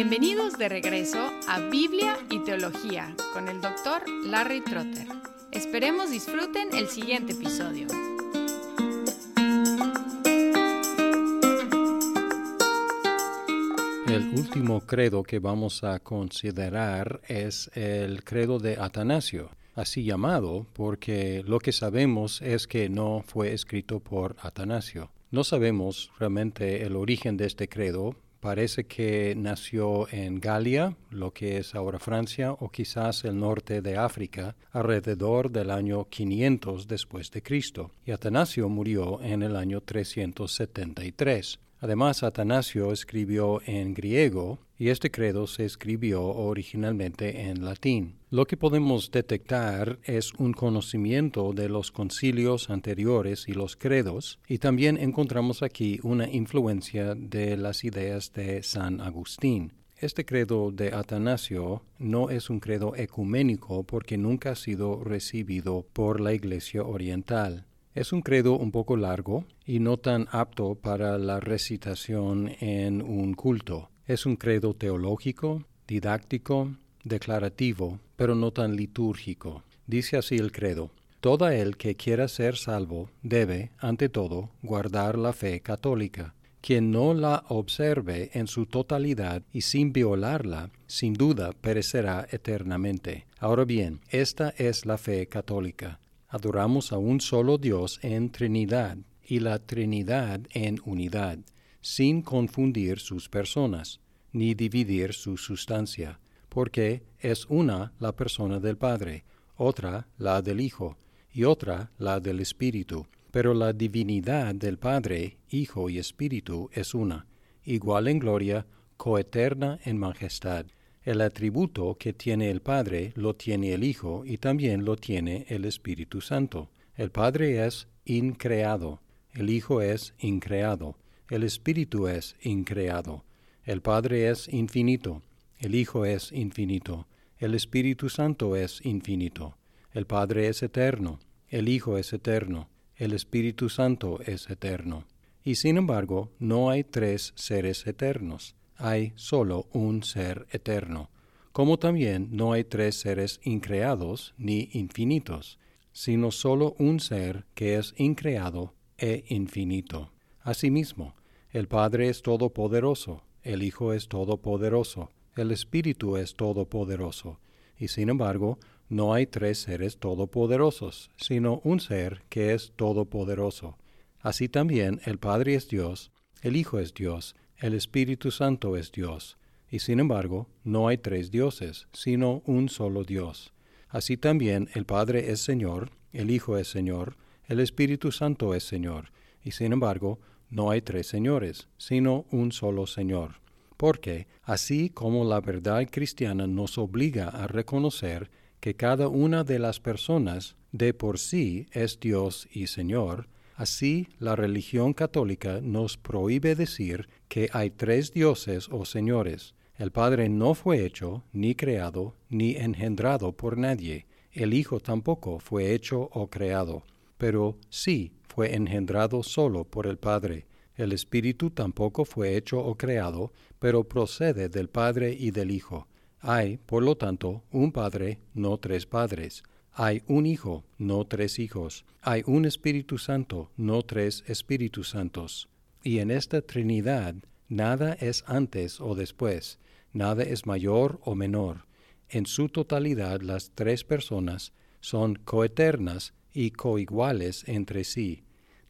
Bienvenidos de regreso a Biblia y Teología con el doctor Larry Trotter. Esperemos disfruten el siguiente episodio. El último credo que vamos a considerar es el credo de Atanasio, así llamado porque lo que sabemos es que no fue escrito por Atanasio. No sabemos realmente el origen de este credo, Parece que nació en Galia, lo que es ahora Francia, o quizás el norte de África, alrededor del año 500 después de Cristo, y Atanasio murió en el año 373. Además, Atanasio escribió en griego y este credo se escribió originalmente en latín. Lo que podemos detectar es un conocimiento de los concilios anteriores y los credos, y también encontramos aquí una influencia de las ideas de San Agustín. Este credo de Atanasio no es un credo ecuménico porque nunca ha sido recibido por la Iglesia Oriental. Es un credo un poco largo y no tan apto para la recitación en un culto. Es un credo teológico, didáctico, declarativo, pero no tan litúrgico. Dice así el credo. Todo el que quiera ser salvo debe, ante todo, guardar la fe católica. Quien no la observe en su totalidad y sin violarla, sin duda perecerá eternamente. Ahora bien, esta es la fe católica adoramos a un solo Dios en Trinidad y la Trinidad en unidad, sin confundir sus personas, ni dividir su sustancia, porque es una la persona del Padre, otra la del Hijo, y otra la del Espíritu. Pero la divinidad del Padre, Hijo y Espíritu es una, igual en gloria, coeterna en majestad. El atributo que tiene el Padre lo tiene el Hijo y también lo tiene el Espíritu Santo. El Padre es increado, el Hijo es increado, el Espíritu es increado. El Padre es infinito, el Hijo es infinito, el Espíritu Santo es infinito. El Padre es eterno, el Hijo es eterno, el Espíritu Santo es eterno. Y sin embargo, no hay tres seres eternos hay solo un ser eterno, como también no hay tres seres increados ni infinitos, sino solo un ser que es increado e infinito. Asimismo, el Padre es todopoderoso, el Hijo es todopoderoso, el Espíritu es todopoderoso, y sin embargo, no hay tres seres todopoderosos, sino un ser que es todopoderoso. Así también el Padre es Dios, el Hijo es Dios, el Espíritu Santo es Dios, y sin embargo no hay tres dioses, sino un solo Dios. Así también el Padre es Señor, el Hijo es Señor, el Espíritu Santo es Señor, y sin embargo no hay tres señores, sino un solo Señor. Porque, así como la verdad cristiana nos obliga a reconocer que cada una de las personas de por sí es Dios y Señor, Así, la religión católica nos prohíbe decir que hay tres dioses o señores. El Padre no fue hecho, ni creado, ni engendrado por nadie. El Hijo tampoco fue hecho o creado, pero sí fue engendrado solo por el Padre. El Espíritu tampoco fue hecho o creado, pero procede del Padre y del Hijo. Hay, por lo tanto, un Padre, no tres padres. Hay un Hijo, no tres hijos. Hay un Espíritu Santo, no tres Espíritus Santos. Y en esta Trinidad nada es antes o después, nada es mayor o menor. En su totalidad las tres personas son coeternas y coiguales entre sí,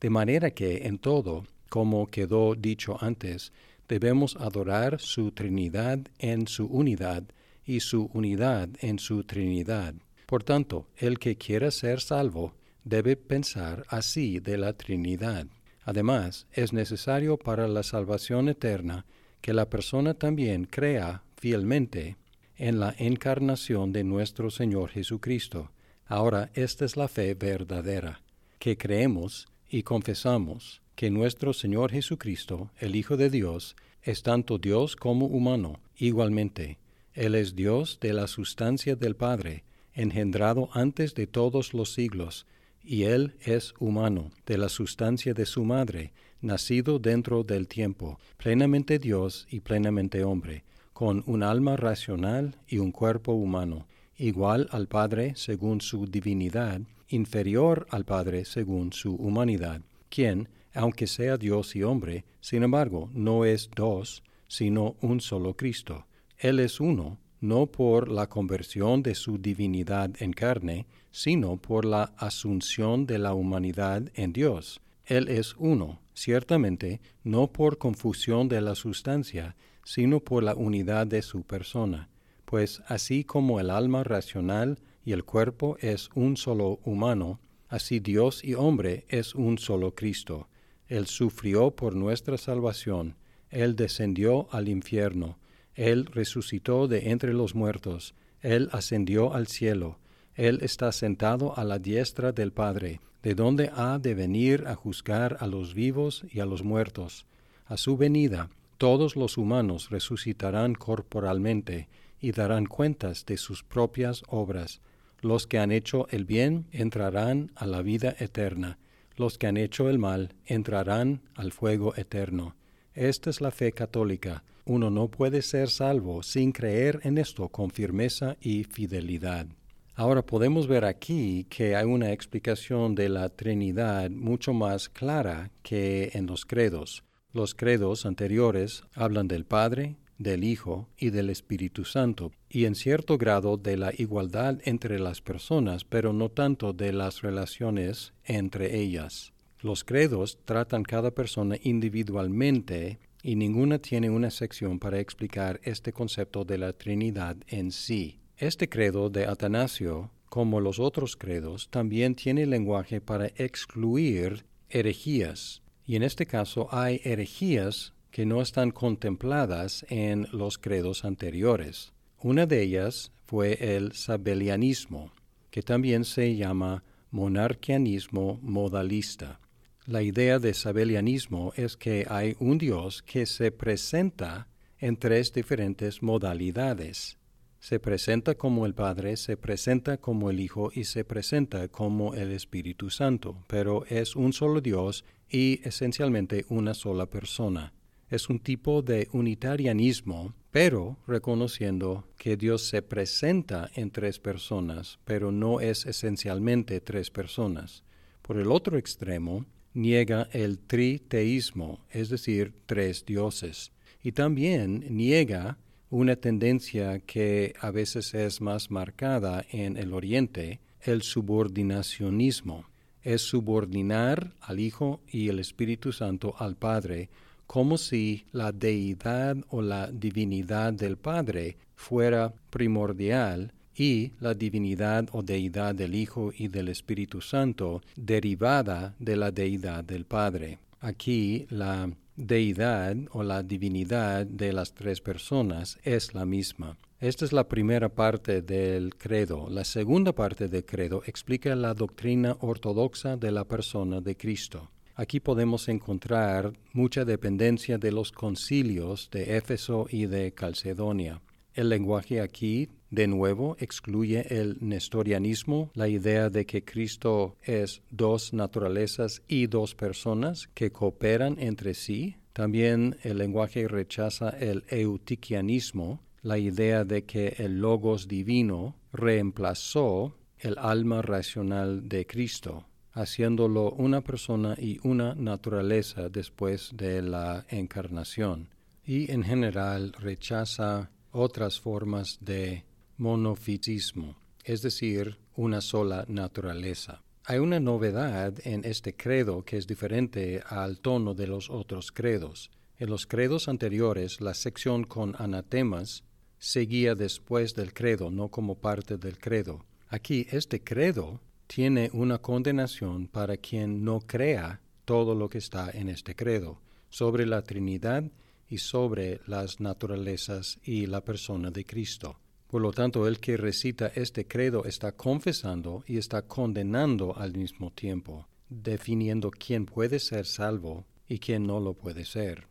de manera que en todo, como quedó dicho antes, debemos adorar su Trinidad en su unidad y su unidad en su Trinidad. Por tanto, el que quiera ser salvo debe pensar así de la Trinidad. Además, es necesario para la salvación eterna que la persona también crea fielmente en la encarnación de nuestro Señor Jesucristo. Ahora, esta es la fe verdadera, que creemos y confesamos que nuestro Señor Jesucristo, el Hijo de Dios, es tanto Dios como humano, igualmente. Él es Dios de la sustancia del Padre, engendrado antes de todos los siglos, y él es humano, de la sustancia de su madre, nacido dentro del tiempo, plenamente Dios y plenamente hombre, con un alma racional y un cuerpo humano, igual al Padre según su divinidad, inferior al Padre según su humanidad, quien, aunque sea Dios y hombre, sin embargo, no es dos, sino un solo Cristo. Él es uno, no por la conversión de su divinidad en carne, sino por la asunción de la humanidad en Dios. Él es uno, ciertamente, no por confusión de la sustancia, sino por la unidad de su persona, pues así como el alma racional y el cuerpo es un solo humano, así Dios y hombre es un solo Cristo. Él sufrió por nuestra salvación, Él descendió al infierno, Él resucitó de entre los muertos, Él ascendió al cielo, Él está sentado a la diestra del Padre, de donde ha de venir a juzgar a los vivos y a los muertos. A su venida, todos los humanos resucitarán corporalmente y darán cuentas de sus propias obras. Los que han hecho el bien entrarán a la vida eterna, los que han hecho el mal entrarán al fuego eterno. Esta es la fe católica. Uno no puede ser salvo sin creer en esto con firmeza y fidelidad. Ahora podemos ver aquí que hay una explicación de la Trinidad mucho más clara que en los credos. Los credos anteriores hablan del Padre, del Hijo y del Espíritu Santo, y en cierto grado de la igualdad entre las personas, pero no tanto de las relaciones entre ellas. Los credos tratan cada persona individualmente y ninguna tiene una sección para explicar este concepto de la Trinidad en sí. Este credo de Atanasio, como los otros credos, también tiene lenguaje para excluir herejías, y en este caso hay herejías que no están contempladas en los credos anteriores. Una de ellas fue el sabelianismo, que también se llama monarquianismo modalista. La idea de sabelianismo es que hay un Dios que se presenta en tres diferentes modalidades se presenta como el Padre, se presenta como el Hijo y se presenta como el Espíritu Santo, pero es un solo Dios y esencialmente una sola persona. Es un tipo de unitarianismo, pero reconociendo que Dios se presenta en tres personas, pero no es esencialmente tres personas. Por el otro extremo, niega el triteísmo, es decir, tres dioses, y también niega una tendencia que a veces es más marcada en el Oriente, el subordinacionismo. Es subordinar al Hijo y el Espíritu Santo al Padre, como si la deidad o la divinidad del Padre fuera primordial y la divinidad o deidad del Hijo y del Espíritu Santo derivada de la deidad del Padre. Aquí la deidad o la divinidad de las tres personas es la misma. Esta es la primera parte del credo. La segunda parte del credo explica la doctrina ortodoxa de la persona de Cristo. Aquí podemos encontrar mucha dependencia de los concilios de Éfeso y de Calcedonia. El lenguaje aquí, de nuevo, excluye el nestorianismo, la idea de que Cristo es dos naturalezas y dos personas que cooperan entre sí. También el lenguaje rechaza el eutiquianismo, la idea de que el logos divino reemplazó el alma racional de Cristo, haciéndolo una persona y una naturaleza después de la encarnación. Y en general rechaza otras formas de monofisismo, es decir, una sola naturaleza. Hay una novedad en este credo que es diferente al tono de los otros credos. En los credos anteriores, la sección con anatemas seguía después del credo, no como parte del credo. Aquí este credo tiene una condenación para quien no crea todo lo que está en este credo sobre la Trinidad y sobre las naturalezas y la persona de Cristo. Por lo tanto, el que recita este credo está confesando y está condenando al mismo tiempo, definiendo quién puede ser salvo y quién no lo puede ser.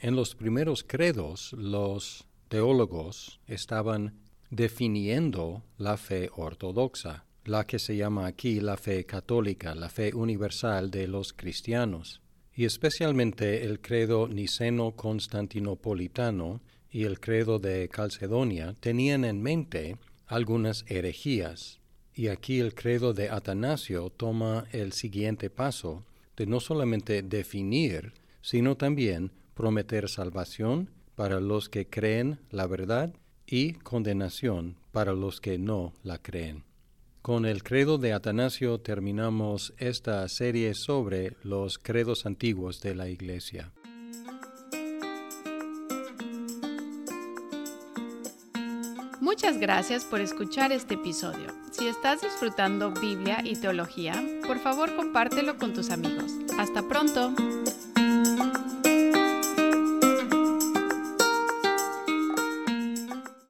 En los primeros credos, los teólogos estaban definiendo la fe ortodoxa, la que se llama aquí la fe católica, la fe universal de los cristianos y especialmente el credo niceno-constantinopolitano y el credo de Calcedonia tenían en mente algunas herejías, y aquí el credo de Atanasio toma el siguiente paso de no solamente definir, sino también prometer salvación para los que creen la verdad y condenación para los que no la creen. Con el credo de Atanasio terminamos esta serie sobre los credos antiguos de la Iglesia. Muchas gracias por escuchar este episodio. Si estás disfrutando Biblia y teología, por favor compártelo con tus amigos. Hasta pronto.